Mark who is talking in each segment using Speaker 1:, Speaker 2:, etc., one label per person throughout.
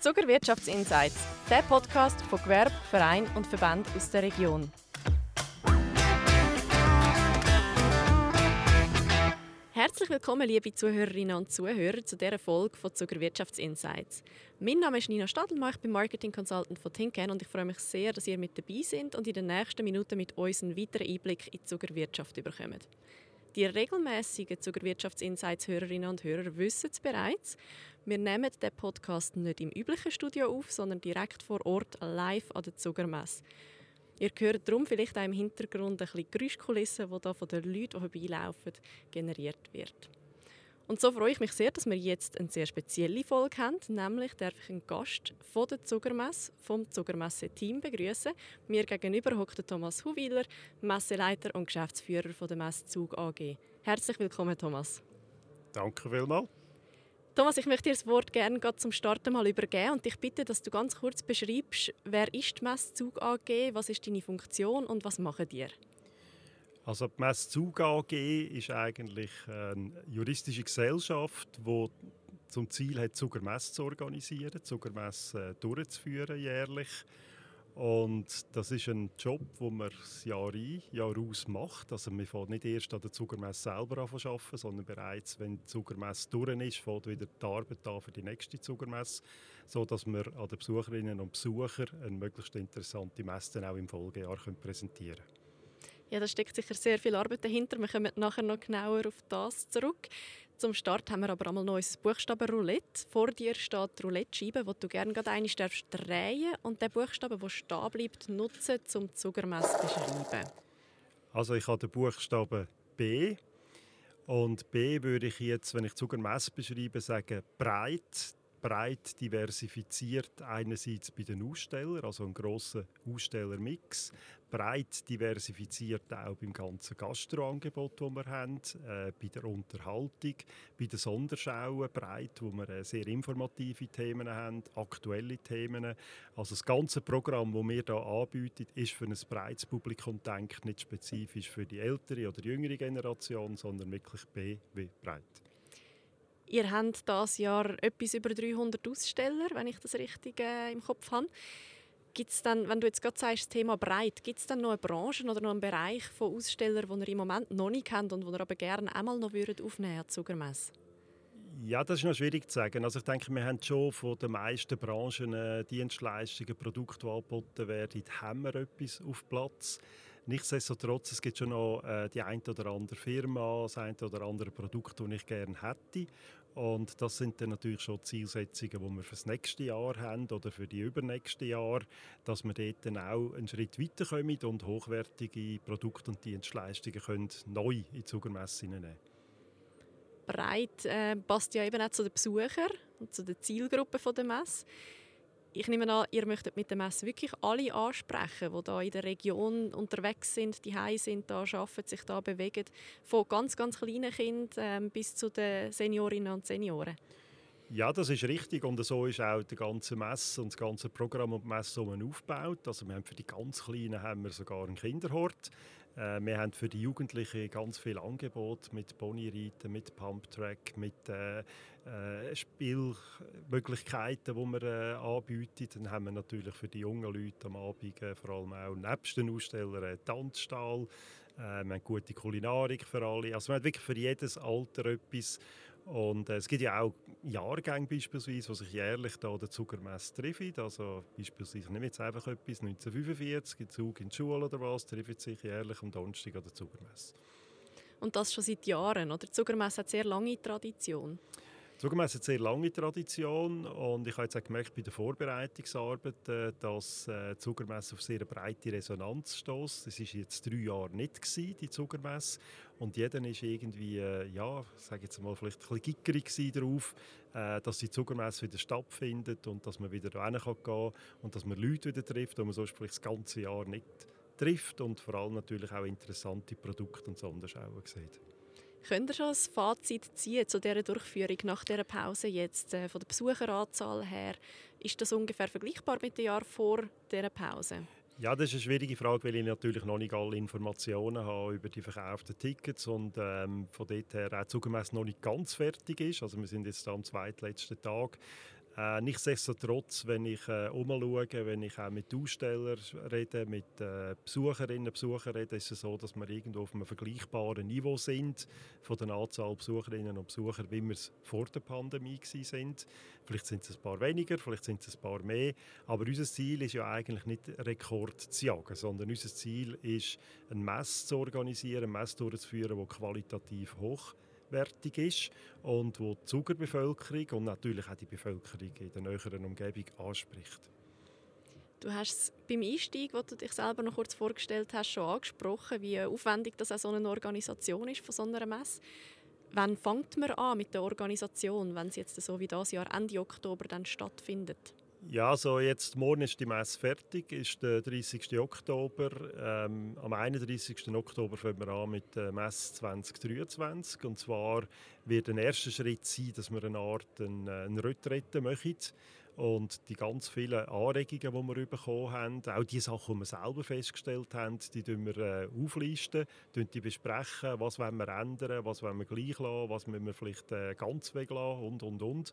Speaker 1: Zuckerwirtschaftsinsights, der Podcast von Gewerbe, Verein und Verband aus der Region. Herzlich willkommen, liebe Zuhörerinnen und Zuhörer, zu dieser Folge von Zuckerwirtschaftsinsights. Mein Name ist Nina Stadelmann, ich bin Marketing Consultant von Tinken und ich freue mich sehr, dass ihr mit dabei seid und in den nächsten Minuten mit uns einen weiteren Einblick in die Zuckerwirtschaft bekommt. Die regelmäßigen Zuckerwirtschaftsinsights-Hörerinnen und Hörer wissen es bereits. Wir nehmen den Podcast nicht im üblichen Studio auf, sondern direkt vor Ort live an der Zuckermesse. Ihr hört darum vielleicht auch im Hintergrund ein bisschen Geräuschkulissen, die da von den Leuten, die vorbeilaufen, generiert wird. Und so freue ich mich sehr, dass wir jetzt eine sehr spezielle Folge haben. Nämlich darf ich einen Gast von der Zuckermesse, vom Zuckermesse-Team begrüßen. Mir gegenüber hockt Thomas Huwiler, Messeleiter und Geschäftsführer von der Messzug AG. Herzlich willkommen, Thomas.
Speaker 2: Danke vielmals.
Speaker 1: Thomas, ich möchte dir das Wort gerne zum Starten mal übergeben und dich bitte, dass du ganz kurz beschreibst, wer ist die Messzug AG, was ist deine Funktion und was machen ihr?
Speaker 2: Also die Messzug AG ist eigentlich eine juristische Gesellschaft, die zum Ziel hat, Zuckermesse zu organisieren, Zuckermesse durchzuführen jährlich und das ist ein Job, den man Jahr ein, Jahr aus macht. Also man fängt nicht erst an der Zuckermesse selber an zu arbeiten, sondern bereits, wenn die Zuckermesse durch ist, fängt wieder die Arbeit an für die nächste Zuckermesse, sodass wir an den Besucherinnen und Besuchern eine möglichst interessante Messe auch im Folgejahr präsentieren können.
Speaker 1: Ja, da steckt sicher sehr viel Arbeit dahinter. Wir kommen nachher noch genauer auf das zurück. Zum Start haben wir aber einmal noch unser Buchstaben-Roulette. Vor dir steht Roulette-Scheibe, die du gerne gerade einmal darfst drehen und den Buchstaben, der stehen bleibt, nutzen, um Zuckermess zu beschreiben.
Speaker 2: Also ich habe den Buchstaben B. Und B würde ich jetzt, wenn ich Zuckermess beschreibe, sagen breit breit diversifiziert, einerseits bei den Ausstellern, also ein grosser Ausstellermix, breit diversifiziert auch beim ganzen Gastroangebot, das wir haben, äh, bei der Unterhaltung, bei den Sonderschauen breit, wo wir äh, sehr informative Themen haben, aktuelle Themen. Also das ganze Programm, das wir hier anbieten, ist für ein breites Publikum denkt, nicht spezifisch für die ältere oder jüngere Generation, sondern wirklich B wie breit.
Speaker 1: Ihr habt dieses Jahr etwas über 300 Aussteller, wenn ich das richtig äh, im Kopf habe. Gibt's dann, wenn du jetzt gerade sagst, das Thema breit, gibt es dann noch eine Branche oder noch einen Bereich von Ausstellern, den ihr im Moment noch nicht kennt und den ihr aber gerne einmal noch würdet aufnehmen würdet?
Speaker 2: Ja, das ist noch schwierig zu sagen. Also ich denke, wir haben schon von den meisten Branchen äh, Dienstleistungen, Produkte, die angeboten werden, haben wir etwas auf Platz. Nichtsdestotrotz, es gibt schon noch äh, die eine oder andere Firma, das eine oder andere Produkt, das ich gerne hätte. Und das sind dann natürlich schon Zielsetzungen, die wir für das nächste Jahr haben oder für die übernächste Jahr, dass wir dort dann auch einen Schritt weiterkommen und hochwertige Produkte und Dienstleistungen können neu in die Zuckermesse nehmen
Speaker 1: Breit äh, passt ja eben auch zu den Besuchern und zu der Zielgruppe der Messe ich nehme an, ihr möchtet mit der Messe wirklich alle ansprechen, die da in der Region unterwegs sind, die Hause sind, da arbeiten, sich da bewegen, von ganz, ganz kleinen Kindern ähm, bis zu den Seniorinnen und Senioren.
Speaker 2: Ja, das ist richtig und so ist auch die ganze Messe und das ganze Programm und die Messe aufgebaut. Also wir haben für die ganz Kleinen haben wir sogar einen Kinderhort. Äh, wir haben für die Jugendlichen ganz viel Angebot mit Ponyreiten, mit Pumptrack, mit äh, äh, Spielmöglichkeiten, die wir äh, anbieten. Dann haben wir natürlich für die jungen Leute am Abend äh, vor allem auch nebst den Ausstellern einen Tanzstall. Äh, wir haben gute Kulinarik für alle. Also wir haben wirklich für jedes Alter etwas. Und äh, es gibt ja auch Jahrgänge beispielsweise, die sich jährlich da der Zuckermesse treffen. Also beispielsweise, ich nehme jetzt einfach etwas, 1945, gibt Zug in die Schule oder was, treffen sich jährlich am Donnerstag an der Zuckermesse.
Speaker 1: Und das schon seit Jahren, oder? Die Zuckermesse hat sehr lange Tradition.
Speaker 2: Zugemessen hat eine sehr lange Tradition und ich habe jetzt auch gemerkt bei der Vorbereitungsarbeit, äh, dass äh, die Zuckermesse auf sehr breite Resonanz stößt. Das war jetzt drei Jahre nicht gewesen, die Zuckermesse und jeder ist irgendwie, äh, ja, sage jetzt mal vielleicht ein bisschen gickerig darauf, dass die Zuckermesse wieder stattfindet und dass man wieder gehen kann und dass man Leute wieder trifft, die man sonst vielleicht das ganze Jahr nicht trifft und vor allem natürlich auch interessante Produkte und Sonderschauen sieht.
Speaker 1: Könnt ihr schon ein Fazit ziehen zu dieser Durchführung nach dieser Pause jetzt äh, von der Besucheranzahl her? Ist das ungefähr vergleichbar mit dem Jahr vor dieser Pause?
Speaker 2: Ja, das ist eine schwierige Frage, weil ich natürlich noch nicht alle Informationen habe über die verkauften Tickets und ähm, von dort her auch zugemessen noch nicht ganz fertig ist. Also wir sind jetzt am zweitletzten Tag. Äh, nichtsdestotrotz, wenn ich äh, umschaue, wenn ich auch mit Ausstellern rede, mit äh, Besucherinnen und Besuchern rede, ist es so, dass wir irgendwo auf einem vergleichbaren Niveau sind von der Anzahl Besucherinnen und Besucher, wie wir es vor der Pandemie sind. Vielleicht sind es ein paar weniger, vielleicht sind es ein paar mehr, aber unser Ziel ist ja eigentlich nicht Rekord zu jagen, sondern unser Ziel ist, ein Mess zu organisieren, ein Mess durchzuführen, das qualitativ hoch wertig ist und wo die Zugerbevölkerung und natürlich auch die Bevölkerung in der näheren Umgebung anspricht.
Speaker 1: Du hast es beim Einstieg, wo du dich selber noch kurz vorgestellt hast, schon angesprochen, wie aufwendig das auch so eine Organisation ist von so einer Messe. Wann fängt man an mit der Organisation, wenn es jetzt so wie das Jahr Ende Oktober dann stattfindet?
Speaker 2: Ja, also jetzt morgen ist die Messe fertig, ist der 30. Oktober. Ähm, am 31. Oktober fangen wir an mit der Messe 2023. Und zwar wird ein erster Schritt sein, dass wir eine Art eine, eine Retrette machen und die ganz vielen Anregungen, die wir bekommen haben, auch die Sachen, die wir selber festgestellt haben, die wir äh, auflisten, die besprechen, was wollen wir ändern, was wollen wir gleich lassen, was müssen wir vielleicht äh, ganz weglassen und, und, und.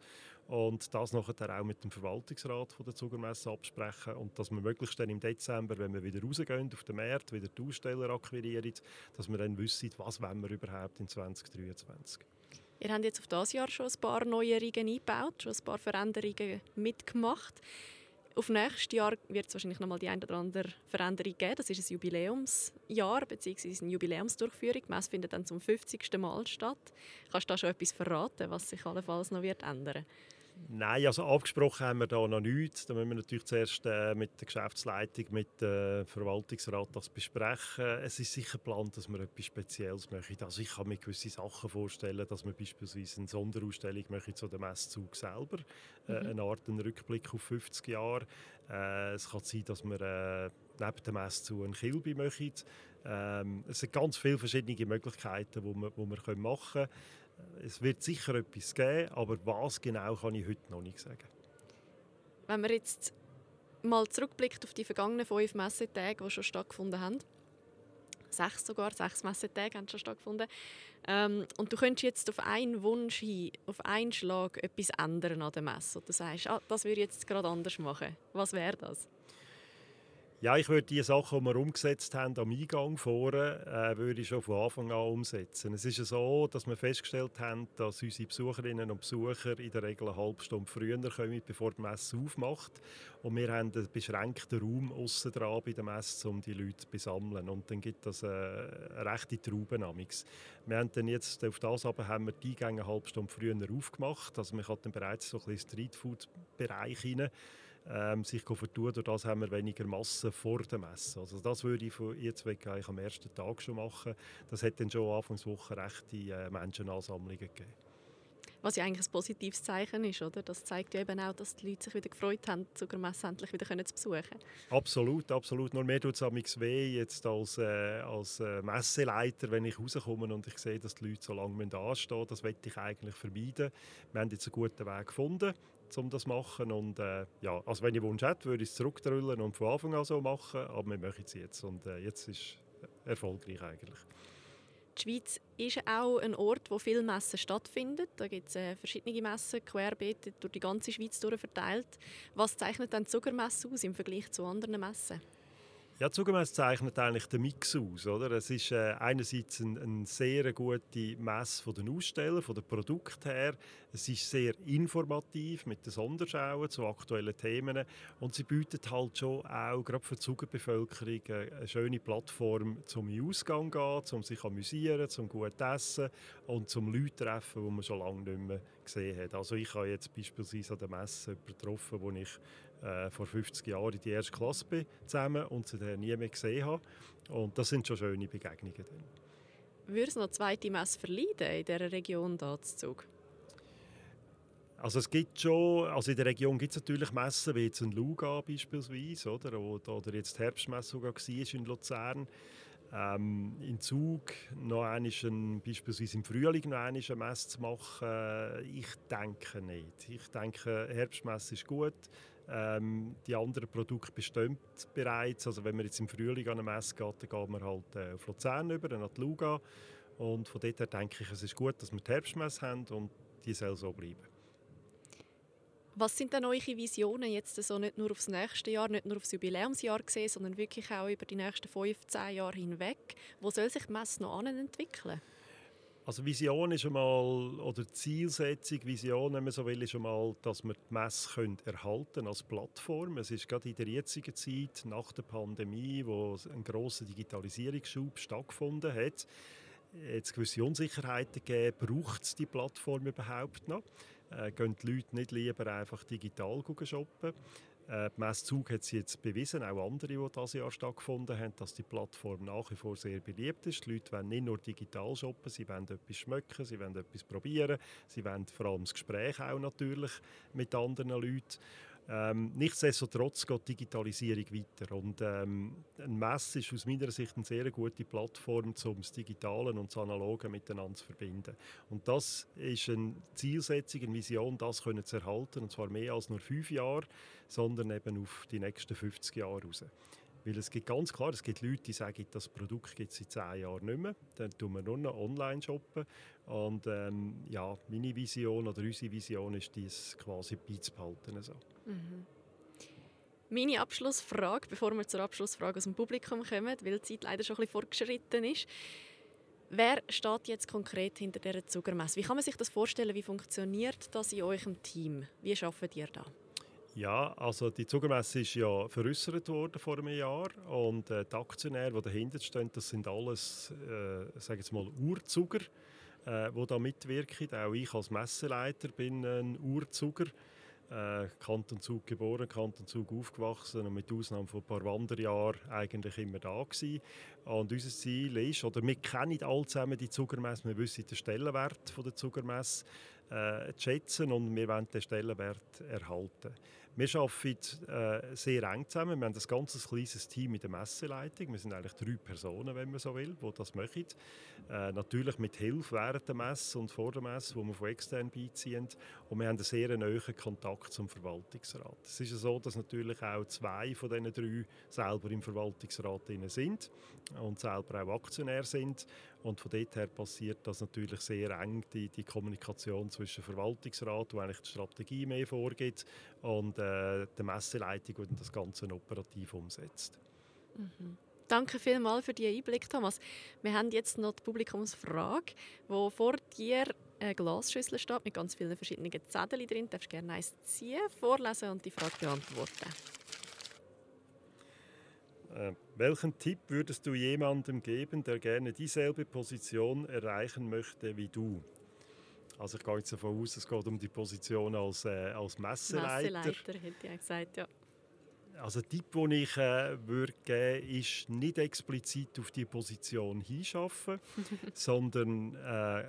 Speaker 2: Und das nachher auch mit dem Verwaltungsrat von der Zugermesse absprechen und dass wir möglichst dann im Dezember, wenn wir wieder rausgehen auf den Markt, wieder die Aussteller akquirieren, dass wir dann wissen, was wollen wir überhaupt in 2023.
Speaker 1: Ihr habt jetzt auf das Jahr schon ein paar Neuerungen eingebaut, schon ein paar Veränderungen mitgemacht. Auf nächstes Jahr wird es wahrscheinlich noch mal die eine oder andere Veränderung geben. Das ist ein Jubiläumsjahr bzw. eine Jubiläumsdurchführung. Die Messe findet dann zum 50. Mal statt. Kannst du da schon etwas verraten, was sich allenfalls noch wird ändern wird?
Speaker 2: Nein, also abgesprochen haben wir da noch nichts. Da müssen wir natürlich zuerst äh, mit der Geschäftsleitung, mit dem Verwaltungsrat das besprechen. Es ist sicher geplant, dass wir etwas Spezielles machen. Also ich kann mir gewisse Sachen vorstellen, dass wir beispielsweise eine Sonderausstellung machen zu dem Messzug selber. Äh, mhm. Eine Art einen Rückblick auf 50 Jahre. Äh, es kann sein, dass wir äh, neben dem Messzug ein Kilby machen. Ähm, es sind ganz viele verschiedene Möglichkeiten, die wir, die wir machen können. Es wird sicher etwas geben, aber was genau kann ich heute noch nicht sagen.
Speaker 1: Wenn man jetzt mal zurückblickt auf die vergangenen fünf Messetage, die schon stattgefunden haben, sechs sogar, sechs Messetage haben schon stattgefunden, ähm, und du könntest jetzt auf einen Wunsch hin, auf einen Schlag etwas ändern an der Messe, du sagst, ah, das würde ich jetzt gerade anders machen. Was wäre das?
Speaker 2: Ja, ich würde die Sachen, die wir umgesetzt haben am Eingang vorne, äh, würde ich schon von Anfang an umsetzen. Es ist so, dass wir festgestellt haben, dass unsere Besucherinnen und Besucher in der Regel eine halbe Stunde früher kommen, bevor die Messe aufmacht. Und wir haben einen beschränkten Raum aussen dran bei der Messe, um die Leute zu besammeln. Und dann gibt es äh, eine rechte Traube Wir haben dann jetzt auf das aber haben wir die Eingänge eine halbe Stunde früher aufgemacht. Also man kann dann bereits so ein bisschen Streetfood-Bereich hinein ähm, sich vertun. Durch das haben wir weniger Masse vor der Messe. Also das würde ich von jetzt weg eigentlich am ersten Tag schon machen. Das hat dann schon Anfangswoche rechte äh, Menschenansammlungen gegeben.
Speaker 1: Was ja eigentlich ein positives Zeichen ist, oder? Das zeigt ja eben auch, dass die Leute sich wieder gefreut haben, die Zuckermesse endlich wieder zu besuchen.
Speaker 2: Absolut, absolut. Nur mir tut es weh, jetzt als, äh, als äh, Messeleiter, wenn ich rauskomme und ich sehe, dass die Leute so lange anstehen müssen. Das möchte ich eigentlich vermeiden. Wir haben jetzt einen guten Weg gefunden um das zu machen. Und, äh, ja, also wenn ich Wunsch hätte, würde ich es zurückdrüllen und von Anfang an so machen. Aber wir machen es jetzt und äh, jetzt ist es erfolgreich eigentlich.
Speaker 1: Die Schweiz ist auch ein Ort, wo viele Messen stattfinden. Da gibt es äh, verschiedene Messen, querbeet durch die ganze Schweiz verteilt. Was zeichnet dann die Zuckermesse aus im Vergleich zu anderen Messen?
Speaker 2: Ja, zugemessen zeichnet eigentlich den Mix aus. Oder? Es ist äh, einerseits eine ein sehr gute Messe von den Ausstellern, von den Produkten her. Es ist sehr informativ mit den Sonderschauen zu aktuellen Themen. Und sie bietet halt schon auch, gerade für die Zugerbevölkerung, äh, eine schöne Plattform zum Ausgang gehen, zum sich amüsieren, zum gut essen und zum Leute treffen, die man schon lange nicht mehr gesehen hat. Also ich habe jetzt beispielsweise an der Messe jemanden getroffen, wo ich äh, vor 50 Jahren in die erste Klasse bin, zusammen und sie dann nie mehr gesehen habe. Und das sind schon schöne Begegnungen. Dann.
Speaker 1: Würde es noch zweite Messe verleiden in dieser Region Dazug?
Speaker 2: Also es gibt schon, also in der Region gibt es natürlich Messen, wie jetzt in Luga beispielsweise, oder, oder jetzt die Herbstmesse sogar war in Luzern. Ähm, in Zug noch ein, beispielsweise im Frühling noch eine Messe zu machen, ich denke nicht. Ich denke, Herbstmesse ist gut. Ähm, die anderen Produkte bestehen bereits. Also wenn man jetzt im Frühling an eine Messe geht, dann geht man halt äh, auf Luzern über, nach die Luga. Und von dort her denke ich, es ist gut, dass wir die Herbstmesse haben und die soll so bleiben.
Speaker 1: Was sind denn eure Visionen jetzt so nicht nur aufs nächste Jahr, nicht nur aufs Jubiläumsjahr gesehen, sondern wirklich auch über die nächsten 15 Jahre hinweg? Wo soll sich die Messe noch entwickeln?
Speaker 2: Also Vision ist einmal, oder Zielsetzung, Vision, wenn man so will, ist einmal, dass wir die Messe können erhalten als Plattform. Es ist gerade in der jetzigen Zeit, nach der Pandemie, wo ein grosser Digitalisierungsschub stattgefunden hat, jetzt gewisse Unsicherheiten gegeben, braucht es die Plattform überhaupt noch? Äh, gehen die Leute nicht lieber einfach digital shoppen? Äh, Messzug hat es jetzt bewiesen, auch andere, die dieses Jahr stattgefunden haben, dass die Plattform nach wie vor sehr beliebt ist. Die Leute wollen nicht nur digital shoppen, sie wollen etwas schmecken, sie wollen etwas probieren, sie wollen vor allem das Gespräch auch natürlich mit anderen Leuten. Ähm, nichtsdestotrotz geht die Digitalisierung weiter und ähm, ein Mess ist aus meiner Sicht eine sehr gute Plattform, um das Digitale und das Analoge miteinander zu verbinden. Und das ist eine Zielsetzung, eine Vision, das können zu erhalten, und zwar mehr als nur fünf Jahre, sondern eben auf die nächsten 50 Jahre raus. Weil es gibt ganz klar, es gibt Leute, die sagen, das Produkt gibt es seit zehn Jahren nicht mehr. Dann tun wir nur noch online shoppen. Und ähm, ja, meine Vision oder unsere Vision ist, dies quasi beizubehalten. So. Mhm.
Speaker 1: Meine Abschlussfrage, bevor wir zur Abschlussfrage aus dem Publikum kommen, weil die Zeit leider schon ein bisschen fortgeschritten ist. Wer steht jetzt konkret hinter dieser Zuckermesse? Wie kann man sich das vorstellen? Wie funktioniert das in eurem Team? Wie arbeitet ihr da?
Speaker 2: Ja, also die Zuckermesse ist ja veräußert worden vor einem Jahr und äh, die Aktionäre, die dahinter stehen, das sind alles, äh, sage jetzt mal, Urzuger, äh, die da mitwirken. Auch ich als Messeleiter bin ein Urzuger. Äh, Kanton Zug geboren, Kanton Zug aufgewachsen und mit Ausnahme von ein paar Wanderjahren eigentlich immer da gewesen. Und unser Ziel ist, oder wir kennen alle zusammen die Zuckermesse, wir wissen den Stellenwert von der Zuckermesse äh, zu schätzen und wir wollen den Stellenwert erhalten. Wir arbeiten äh, sehr eng zusammen. Wir haben ein ganz kleines Team in der Messeleitung. Wir sind eigentlich drei Personen, wenn man so will, die das machen. Äh, natürlich mit Hilfe während der Messe und vor der Messe, wo wir von extern beiziehen. Und wir haben einen sehr nahen Kontakt zum Verwaltungsrat. Es ist so, dass natürlich auch zwei von diesen drei selber im Verwaltungsrat sind und selber auch Aktionär sind. Und von dort her passiert das natürlich sehr eng, die, die Kommunikation zwischen Verwaltungsrat, wo eigentlich die Strategie mehr vorgibt, und äh, der Messeleitung, die das Ganze operativ umsetzt.
Speaker 1: Mhm. Danke vielmals für diesen Einblick, Thomas. Wir haben jetzt noch die Publikumsfrage, wo vor dir eine Glasschüssel steht mit ganz vielen verschiedenen Zetteln drin. Du darfst gerne eins ziehen, vorlesen und die Frage beantworten.
Speaker 2: Äh, welchen Tipp würdest du jemandem geben, der gerne dieselbe Position erreichen möchte wie du? Also ich gehe jetzt davon aus, es geht um die Position als, äh, als Messeleiter.
Speaker 1: Messeleiter, hätte ich gesagt, ja.
Speaker 2: Also der Tipp, den ich äh, würde geben ist nicht explizit auf die Position hinschaffen, sondern äh,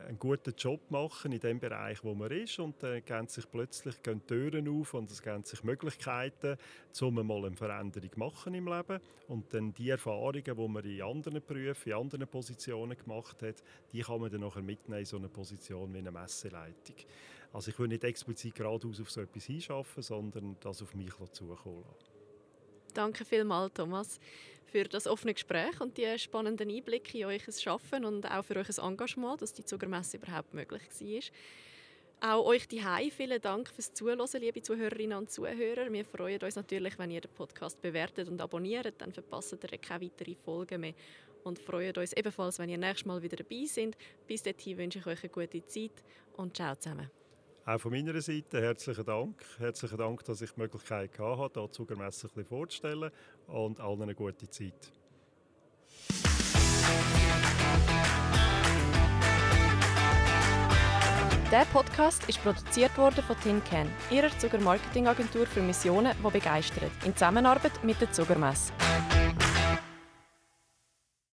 Speaker 2: einen guten Job machen in dem Bereich, wo man ist und dann gehen sich plötzlich gehen Türen auf und es gehen sich Möglichkeiten, um mal eine Veränderung machen im Leben und dann die Erfahrungen, die man in anderen Berufen, in anderen Positionen gemacht hat, die kann man dann nachher mitnehmen in so eine Position wie eine Messeleitung. Also ich würde nicht explizit geradeaus auf so etwas hinschaffen, sondern das auf mich zukommen lassen.
Speaker 1: Danke vielmals, Thomas, für das offene Gespräch und die spannenden Einblicke in euch Schaffen und auch für euch Engagement, dass die Zuckermesse überhaupt möglich war. Auch euch die vielen Dank fürs Zuhören, liebe Zuhörerinnen und Zuhörer. Wir freuen uns natürlich, wenn ihr den Podcast bewertet und abonniert, dann verpasst ihr keine weiteren Folgen mehr und freuen uns ebenfalls, wenn ihr nächstes Mal wieder dabei seid. Bis dahin wünsche ich euch eine gute Zeit und ciao zusammen.
Speaker 2: Auch von meiner Seite herzlichen Dank. Herzlichen Dank, dass ich die Möglichkeit hatte, hier bisschen vorzustellen und allen eine gute Zeit.
Speaker 1: Der Podcast ist produziert worden von TinCan, ihrer Zuckermarketingagentur für Missionen, die begeistert, in Zusammenarbeit mit der Zuckermesse.